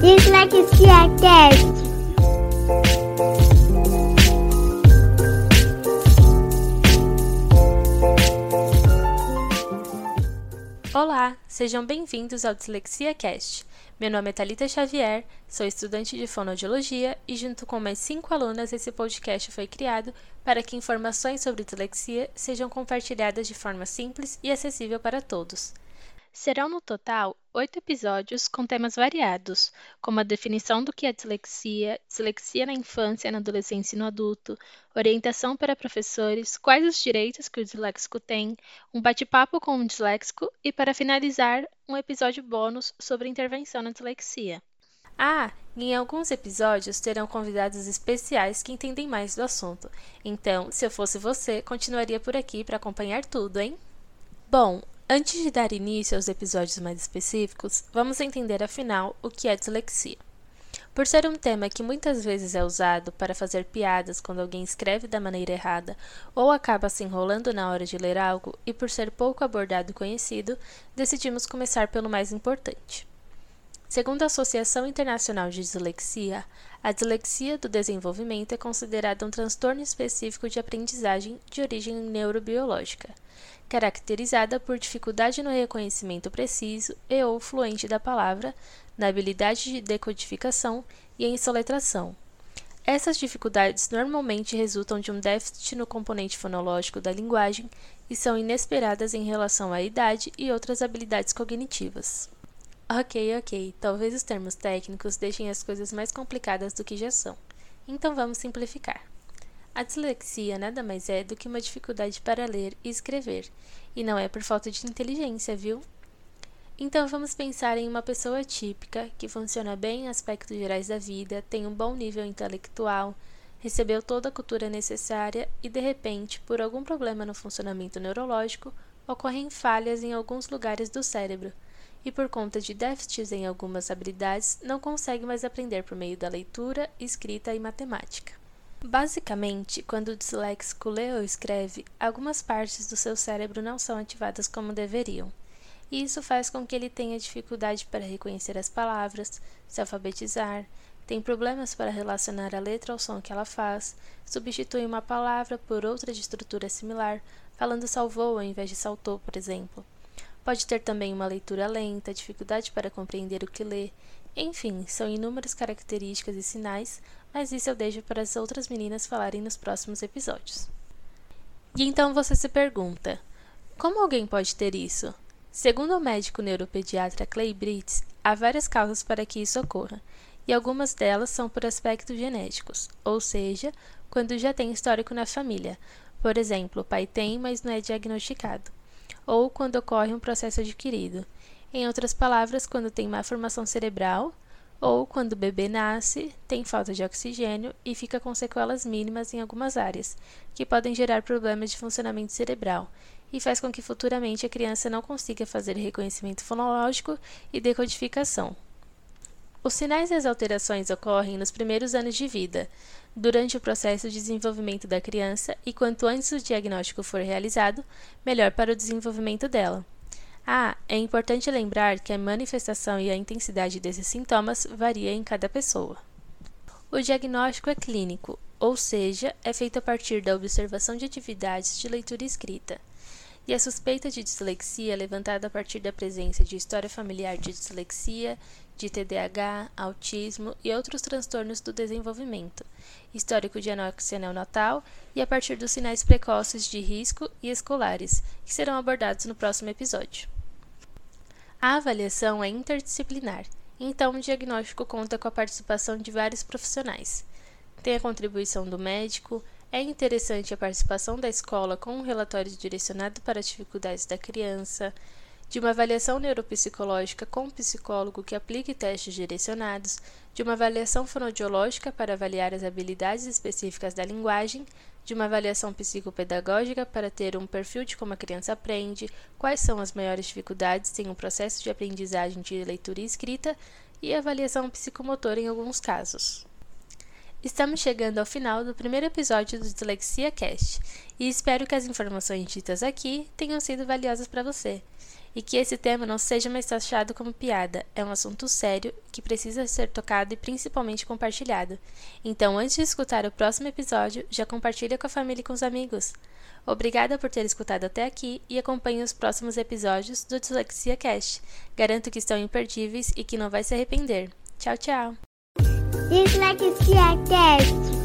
Dislexia Cast. Olá, sejam bem-vindos ao Dislexia Cast. Meu nome é Talita Xavier, sou estudante de fonoaudiologia e junto com mais cinco alunas esse podcast foi criado para que informações sobre dislexia sejam compartilhadas de forma simples e acessível para todos. Serão no total oito episódios com temas variados, como a definição do que é dislexia, dislexia na infância, na adolescência e no adulto, orientação para professores, quais os direitos que o disléxico tem, um bate-papo com um disléxico e, para finalizar, um episódio bônus sobre intervenção na dislexia. Ah, e em alguns episódios terão convidados especiais que entendem mais do assunto. Então, se eu fosse você, continuaria por aqui para acompanhar tudo, hein? Bom, Antes de dar início aos episódios mais específicos, vamos entender afinal o que é dislexia. Por ser um tema que muitas vezes é usado para fazer piadas quando alguém escreve da maneira errada ou acaba se enrolando na hora de ler algo, e por ser pouco abordado e conhecido, decidimos começar pelo mais importante. Segundo a Associação Internacional de Dislexia, a dislexia do desenvolvimento é considerada um transtorno específico de aprendizagem de origem neurobiológica caracterizada por dificuldade no reconhecimento preciso e ou fluente da palavra, na habilidade de decodificação e em soletração. Essas dificuldades normalmente resultam de um déficit no componente fonológico da linguagem e são inesperadas em relação à idade e outras habilidades cognitivas. Ok, ok, talvez os termos técnicos deixem as coisas mais complicadas do que já são. Então vamos simplificar. A dislexia nada mais é do que uma dificuldade para ler e escrever, e não é por falta de inteligência, viu? Então vamos pensar em uma pessoa típica que funciona bem em aspectos gerais da vida, tem um bom nível intelectual, recebeu toda a cultura necessária e de repente, por algum problema no funcionamento neurológico, ocorrem falhas em alguns lugares do cérebro e por conta de déficits em algumas habilidades não consegue mais aprender por meio da leitura, escrita e matemática. Basicamente, quando o disléxico lê ou escreve, algumas partes do seu cérebro não são ativadas como deveriam. E isso faz com que ele tenha dificuldade para reconhecer as palavras, se alfabetizar, tem problemas para relacionar a letra ao som que ela faz, substitui uma palavra por outra de estrutura similar, falando salvou ao invés de saltou, por exemplo. Pode ter também uma leitura lenta, dificuldade para compreender o que lê, enfim, são inúmeras características e sinais mas isso eu deixo para as outras meninas falarem nos próximos episódios. E então você se pergunta: como alguém pode ter isso? Segundo o médico neuropediatra Clay Brits, há várias causas para que isso ocorra, e algumas delas são por aspectos genéticos, ou seja, quando já tem histórico na família. Por exemplo, o pai tem, mas não é diagnosticado. Ou quando ocorre um processo adquirido. Em outras palavras, quando tem má formação cerebral, ou quando o bebê nasce, tem falta de oxigênio e fica com sequelas mínimas em algumas áreas, que podem gerar problemas de funcionamento cerebral, e faz com que futuramente a criança não consiga fazer reconhecimento fonológico e decodificação. Os sinais e as alterações ocorrem nos primeiros anos de vida, durante o processo de desenvolvimento da criança, e quanto antes o diagnóstico for realizado, melhor para o desenvolvimento dela. Ah, é importante lembrar que a manifestação e a intensidade desses sintomas varia em cada pessoa. O diagnóstico é clínico, ou seja, é feito a partir da observação de atividades de leitura escrita. E a suspeita de dislexia é levantada a partir da presença de história familiar de dislexia, de TDAH, autismo e outros transtornos do desenvolvimento, histórico de anóxia neonatal e a partir dos sinais precoces de risco e escolares, que serão abordados no próximo episódio. A avaliação é interdisciplinar, então o diagnóstico conta com a participação de vários profissionais. Tem a contribuição do médico, é interessante a participação da escola com um relatório direcionado para as dificuldades da criança, de uma avaliação neuropsicológica com um psicólogo que aplique testes direcionados, de uma avaliação fonodiológica para avaliar as habilidades específicas da linguagem, de uma avaliação psicopedagógica para ter um perfil de como a criança aprende, quais são as maiores dificuldades em um processo de aprendizagem de leitura e escrita, e avaliação psicomotora em alguns casos. Estamos chegando ao final do primeiro episódio do Dislexia Cast e espero que as informações ditas aqui tenham sido valiosas para você. e que esse tema não seja mais taxado como piada. É um assunto sério que precisa ser tocado e principalmente compartilhado. Então, antes de escutar o próximo episódio, já compartilha com a família e com os amigos. Obrigada por ter escutado até aqui e acompanhe os próximos episódios do Dislexia Cast. Garanto que estão imperdíveis e que não vai se arrepender. Tchau, tchau. Dislexia Cast.